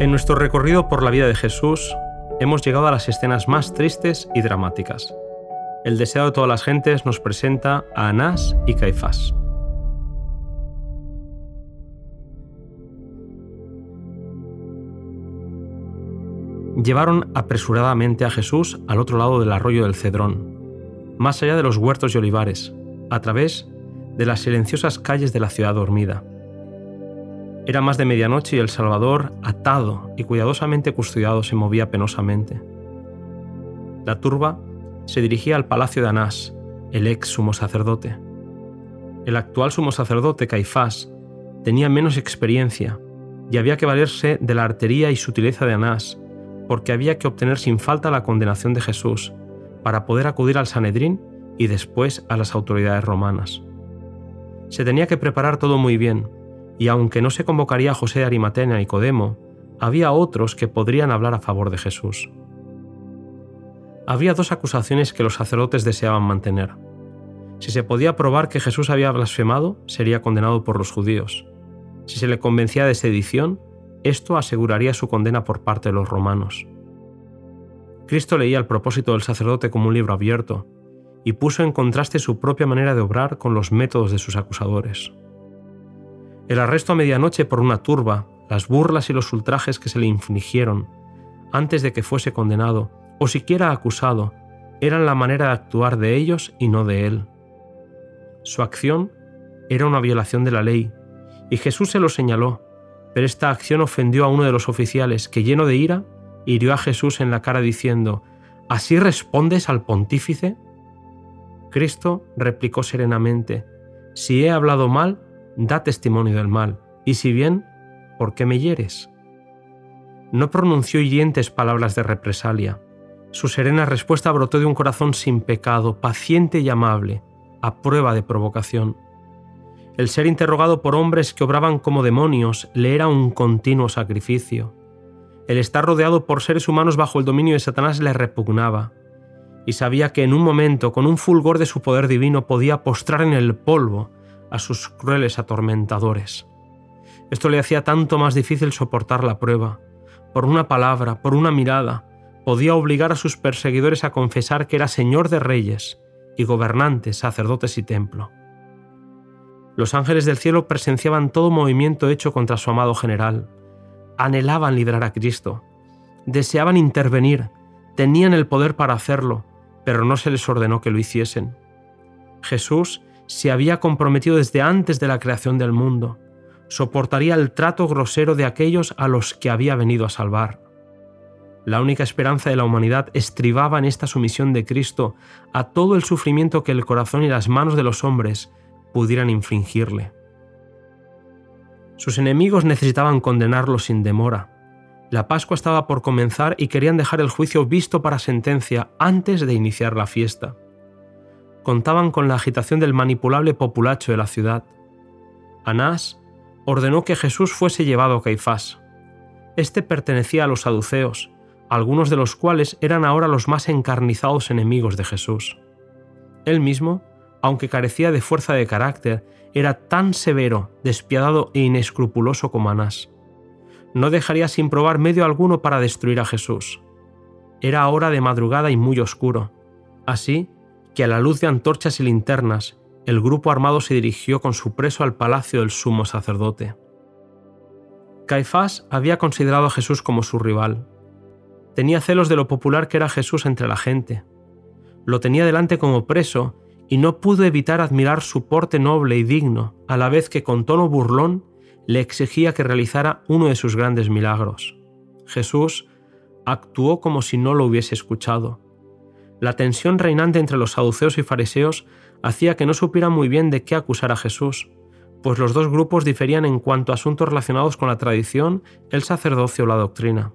En nuestro recorrido por la vida de Jesús, hemos llegado a las escenas más tristes y dramáticas. El deseo de todas las gentes nos presenta a Anás y Caifás. Llevaron apresuradamente a Jesús al otro lado del arroyo del Cedrón, más allá de los huertos y olivares, a través de las silenciosas calles de la ciudad dormida. Era más de medianoche y el Salvador, atado y cuidadosamente custodiado, se movía penosamente. La turba se dirigía al palacio de Anás, el ex sumo sacerdote. El actual sumo sacerdote, Caifás, tenía menos experiencia y había que valerse de la artería y sutileza de Anás, porque había que obtener sin falta la condenación de Jesús, para poder acudir al Sanedrín y después a las autoridades romanas. Se tenía que preparar todo muy bien, y aunque no se convocaría a José de Arimatea y Nicodemo, había otros que podrían hablar a favor de Jesús. Había dos acusaciones que los sacerdotes deseaban mantener. Si se podía probar que Jesús había blasfemado, sería condenado por los judíos. Si se le convencía de sedición, esto aseguraría su condena por parte de los romanos. Cristo leía el propósito del sacerdote como un libro abierto y puso en contraste su propia manera de obrar con los métodos de sus acusadores. El arresto a medianoche por una turba, las burlas y los ultrajes que se le infligieron antes de que fuese condenado o siquiera acusado, eran la manera de actuar de ellos y no de él. Su acción era una violación de la ley, y Jesús se lo señaló, pero esta acción ofendió a uno de los oficiales que, lleno de ira, hirió a Jesús en la cara diciendo, ¿Así respondes al pontífice? Cristo replicó serenamente, Si he hablado mal, da testimonio del mal, y si bien, ¿por qué me hieres? No pronunció hirientes palabras de represalia. Su serena respuesta brotó de un corazón sin pecado, paciente y amable, a prueba de provocación. El ser interrogado por hombres que obraban como demonios le era un continuo sacrificio. El estar rodeado por seres humanos bajo el dominio de Satanás le repugnaba, y sabía que en un momento, con un fulgor de su poder divino, podía postrar en el polvo a sus crueles atormentadores. Esto le hacía tanto más difícil soportar la prueba. Por una palabra, por una mirada, podía obligar a sus perseguidores a confesar que era Señor de reyes y gobernante, sacerdotes y templo. Los ángeles del cielo presenciaban todo movimiento hecho contra su amado general. Anhelaban librar a Cristo. Deseaban intervenir. Tenían el poder para hacerlo, pero no se les ordenó que lo hiciesen. Jesús se había comprometido desde antes de la creación del mundo. Soportaría el trato grosero de aquellos a los que había venido a salvar. La única esperanza de la humanidad estribaba en esta sumisión de Cristo a todo el sufrimiento que el corazón y las manos de los hombres pudieran infligirle. Sus enemigos necesitaban condenarlo sin demora. La Pascua estaba por comenzar y querían dejar el juicio visto para sentencia antes de iniciar la fiesta contaban con la agitación del manipulable populacho de la ciudad. Anás ordenó que Jesús fuese llevado a Caifás. Este pertenecía a los saduceos, algunos de los cuales eran ahora los más encarnizados enemigos de Jesús. Él mismo, aunque carecía de fuerza de carácter, era tan severo, despiadado e inescrupuloso como Anás. No dejaría sin probar medio alguno para destruir a Jesús. Era hora de madrugada y muy oscuro. Así, que a la luz de antorchas y linternas el grupo armado se dirigió con su preso al palacio del sumo sacerdote. Caifás había considerado a Jesús como su rival. Tenía celos de lo popular que era Jesús entre la gente. Lo tenía delante como preso y no pudo evitar admirar su porte noble y digno, a la vez que con tono burlón le exigía que realizara uno de sus grandes milagros. Jesús actuó como si no lo hubiese escuchado la tensión reinante entre los saduceos y fariseos hacía que no supieran muy bien de qué acusar a Jesús, pues los dos grupos diferían en cuanto a asuntos relacionados con la tradición, el sacerdocio o la doctrina.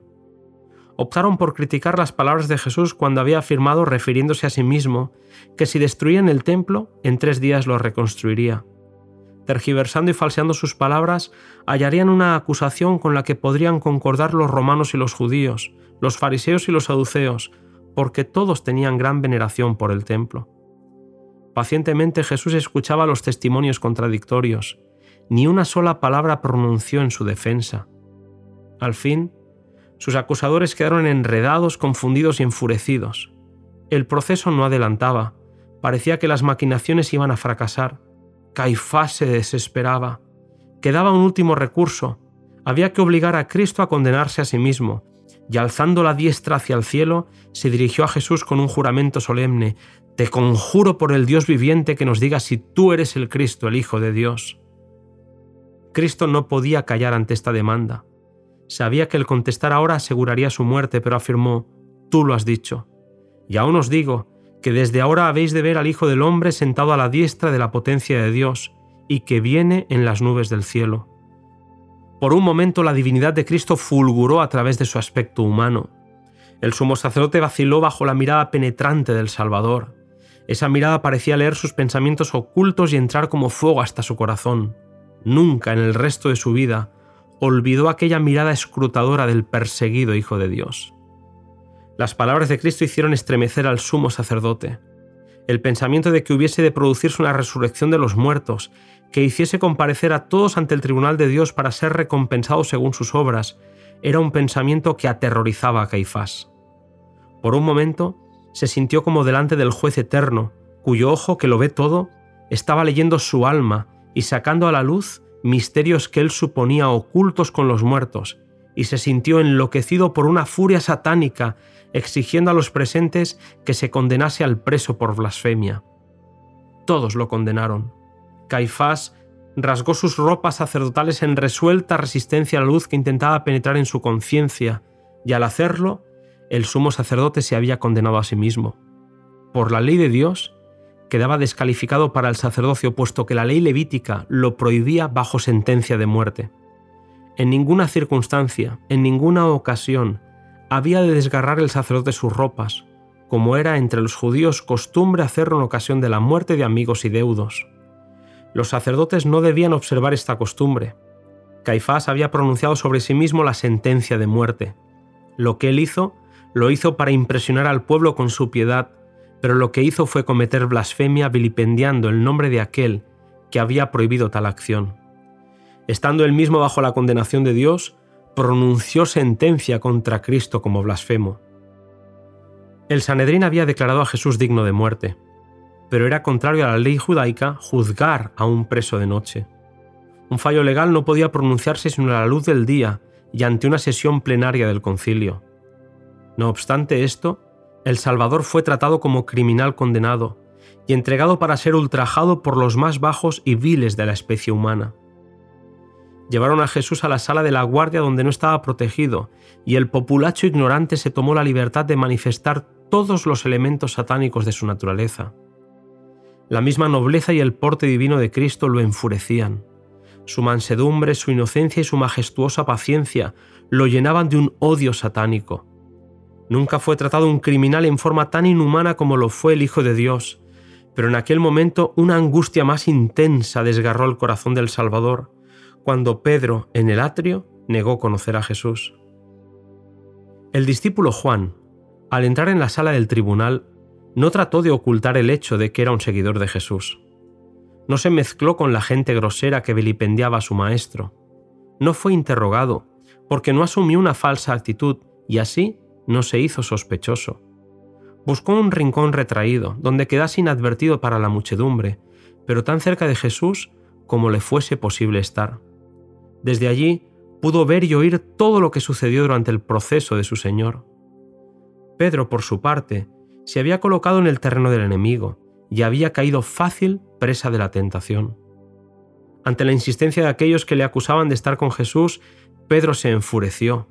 Optaron por criticar las palabras de Jesús cuando había afirmado, refiriéndose a sí mismo, que si destruían el templo, en tres días lo reconstruiría. Tergiversando y falseando sus palabras, hallarían una acusación con la que podrían concordar los romanos y los judíos, los fariseos y los saduceos, porque todos tenían gran veneración por el templo. Pacientemente Jesús escuchaba los testimonios contradictorios, ni una sola palabra pronunció en su defensa. Al fin, Sus acusadores quedaron enredados, confundidos y enfurecidos. El proceso no adelantaba. Parecía que las maquinaciones iban a fracasar. Caifás se desesperaba. Quedaba un último recurso. Había que obligar a Cristo a condenarse a sí mismo, y alzando la diestra hacia el cielo, se dirigió a Jesús con un juramento solemne, Te conjuro por el Dios viviente que nos diga si tú eres el Cristo, el Hijo de Dios. Cristo no podía callar ante esta demanda. Sabía que el contestar ahora aseguraría su muerte, pero afirmó, Tú lo has dicho. Y aún os digo, que desde ahora habéis de ver al Hijo del Hombre sentado a la diestra de la potencia de Dios, y que viene en las nubes del cielo. Por un momento la divinidad de Cristo fulguró a través de su aspecto humano. El sumo sacerdote vaciló bajo la mirada penetrante del Salvador. Esa mirada parecía leer sus pensamientos ocultos y entrar como fuego hasta su corazón. Nunca en el resto de su vida olvidó aquella mirada escrutadora del perseguido Hijo de Dios. Las palabras de Cristo hicieron estremecer al sumo sacerdote. El pensamiento de que hubiese de producirse una resurrección de los muertos que hiciese comparecer a todos ante el tribunal de Dios para ser recompensados según sus obras, era un pensamiento que aterrorizaba a Caifás. Por un momento, se sintió como delante del juez eterno, cuyo ojo, que lo ve todo, estaba leyendo su alma y sacando a la luz misterios que él suponía ocultos con los muertos, y se sintió enloquecido por una furia satánica, exigiendo a los presentes que se condenase al preso por blasfemia. Todos lo condenaron. Caifás rasgó sus ropas sacerdotales en resuelta resistencia a la luz que intentaba penetrar en su conciencia, y al hacerlo, el sumo sacerdote se había condenado a sí mismo. Por la ley de Dios, quedaba descalificado para el sacerdocio, puesto que la ley levítica lo prohibía bajo sentencia de muerte. En ninguna circunstancia, en ninguna ocasión, había de desgarrar el sacerdote sus ropas, como era entre los judíos costumbre hacerlo en ocasión de la muerte de amigos y deudos. Los sacerdotes no debían observar esta costumbre. Caifás había pronunciado sobre sí mismo la sentencia de muerte. Lo que él hizo, lo hizo para impresionar al pueblo con su piedad, pero lo que hizo fue cometer blasfemia vilipendiando el nombre de aquel que había prohibido tal acción. Estando él mismo bajo la condenación de Dios, pronunció sentencia contra Cristo como blasfemo. El Sanedrín había declarado a Jesús digno de muerte pero era contrario a la ley judaica juzgar a un preso de noche. Un fallo legal no podía pronunciarse sino a la luz del día y ante una sesión plenaria del concilio. No obstante esto, el Salvador fue tratado como criminal condenado y entregado para ser ultrajado por los más bajos y viles de la especie humana. Llevaron a Jesús a la sala de la guardia donde no estaba protegido, y el populacho ignorante se tomó la libertad de manifestar todos los elementos satánicos de su naturaleza. La misma nobleza y el porte divino de Cristo lo enfurecían. Su mansedumbre, su inocencia y su majestuosa paciencia lo llenaban de un odio satánico. Nunca fue tratado un criminal en forma tan inhumana como lo fue el Hijo de Dios, pero en aquel momento una angustia más intensa desgarró el corazón del Salvador, cuando Pedro, en el atrio, negó conocer a Jesús. El discípulo Juan, al entrar en la sala del tribunal, no trató de ocultar el hecho de que era un seguidor de Jesús. No se mezcló con la gente grosera que vilipendiaba a su maestro. No fue interrogado, porque no asumió una falsa actitud y así no se hizo sospechoso. Buscó un rincón retraído, donde quedase inadvertido para la muchedumbre, pero tan cerca de Jesús como le fuese posible estar. Desde allí pudo ver y oír todo lo que sucedió durante el proceso de su Señor. Pedro, por su parte, se había colocado en el terreno del enemigo y había caído fácil presa de la tentación. Ante la insistencia de aquellos que le acusaban de estar con Jesús, Pedro se enfureció.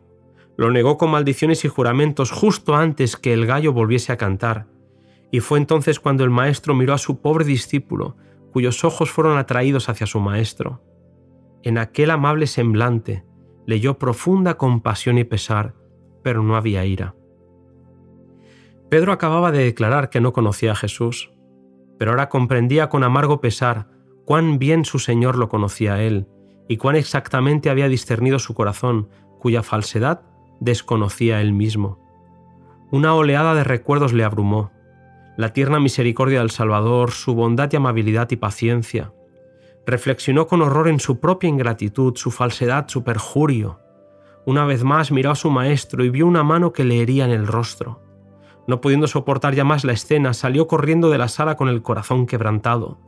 Lo negó con maldiciones y juramentos justo antes que el gallo volviese a cantar. Y fue entonces cuando el maestro miró a su pobre discípulo, cuyos ojos fueron atraídos hacia su maestro. En aquel amable semblante leyó profunda compasión y pesar, pero no había ira. Pedro acababa de declarar que no conocía a Jesús, pero ahora comprendía con amargo pesar cuán bien su Señor lo conocía a él y cuán exactamente había discernido su corazón, cuya falsedad desconocía él mismo. Una oleada de recuerdos le abrumó, la tierna misericordia del Salvador, su bondad y amabilidad y paciencia. Reflexionó con horror en su propia ingratitud, su falsedad, su perjurio. Una vez más miró a su maestro y vio una mano que le hería en el rostro. No pudiendo soportar ya más la escena, salió corriendo de la sala con el corazón quebrantado.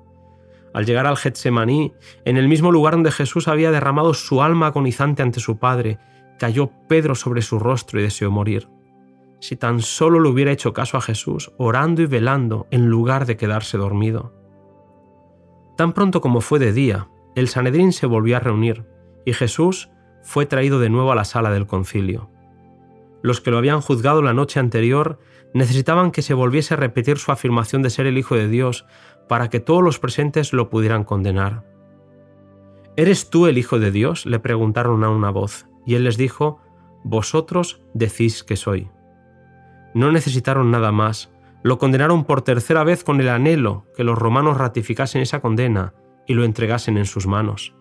Al llegar al Getsemaní, en el mismo lugar donde Jesús había derramado su alma agonizante ante su Padre, cayó Pedro sobre su rostro y deseó morir. Si tan solo le hubiera hecho caso a Jesús, orando y velando, en lugar de quedarse dormido. Tan pronto como fue de día, el Sanedrín se volvió a reunir, y Jesús fue traído de nuevo a la sala del concilio. Los que lo habían juzgado la noche anterior necesitaban que se volviese a repetir su afirmación de ser el Hijo de Dios para que todos los presentes lo pudieran condenar. ¿Eres tú el Hijo de Dios? le preguntaron a una voz, y él les dijo, Vosotros decís que soy. No necesitaron nada más, lo condenaron por tercera vez con el anhelo que los romanos ratificasen esa condena y lo entregasen en sus manos.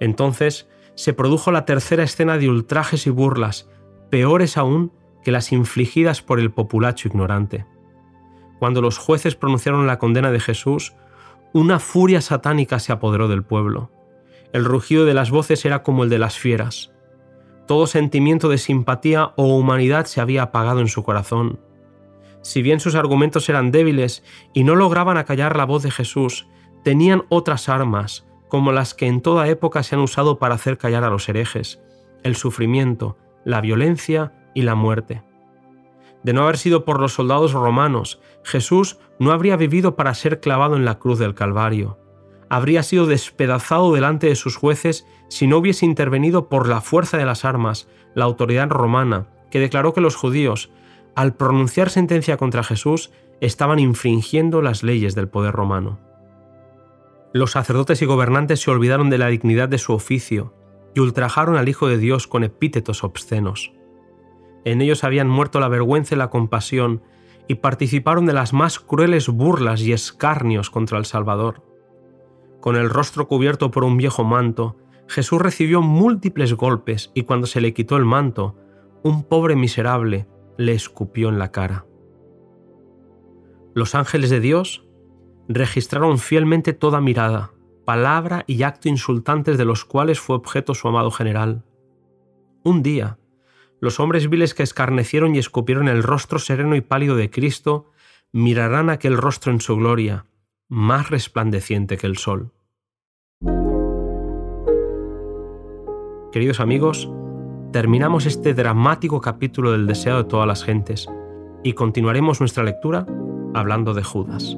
Entonces se produjo la tercera escena de ultrajes y burlas, peores aún que las infligidas por el populacho ignorante. Cuando los jueces pronunciaron la condena de Jesús, una furia satánica se apoderó del pueblo. El rugido de las voces era como el de las fieras. Todo sentimiento de simpatía o humanidad se había apagado en su corazón. Si bien sus argumentos eran débiles y no lograban acallar la voz de Jesús, tenían otras armas, como las que en toda época se han usado para hacer callar a los herejes, el sufrimiento, la violencia y la muerte. De no haber sido por los soldados romanos, Jesús no habría vivido para ser clavado en la cruz del Calvario. Habría sido despedazado delante de sus jueces si no hubiese intervenido por la fuerza de las armas la autoridad romana, que declaró que los judíos, al pronunciar sentencia contra Jesús, estaban infringiendo las leyes del poder romano. Los sacerdotes y gobernantes se olvidaron de la dignidad de su oficio y ultrajaron al Hijo de Dios con epítetos obscenos. En ellos habían muerto la vergüenza y la compasión, y participaron de las más crueles burlas y escarnios contra el Salvador. Con el rostro cubierto por un viejo manto, Jesús recibió múltiples golpes y cuando se le quitó el manto, un pobre miserable le escupió en la cara. Los ángeles de Dios registraron fielmente toda mirada, palabra y acto insultantes de los cuales fue objeto su amado general. Un día, los hombres viles que escarnecieron y escupieron el rostro sereno y pálido de Cristo mirarán aquel rostro en su gloria, más resplandeciente que el sol. Queridos amigos, terminamos este dramático capítulo del deseo de todas las gentes y continuaremos nuestra lectura hablando de Judas.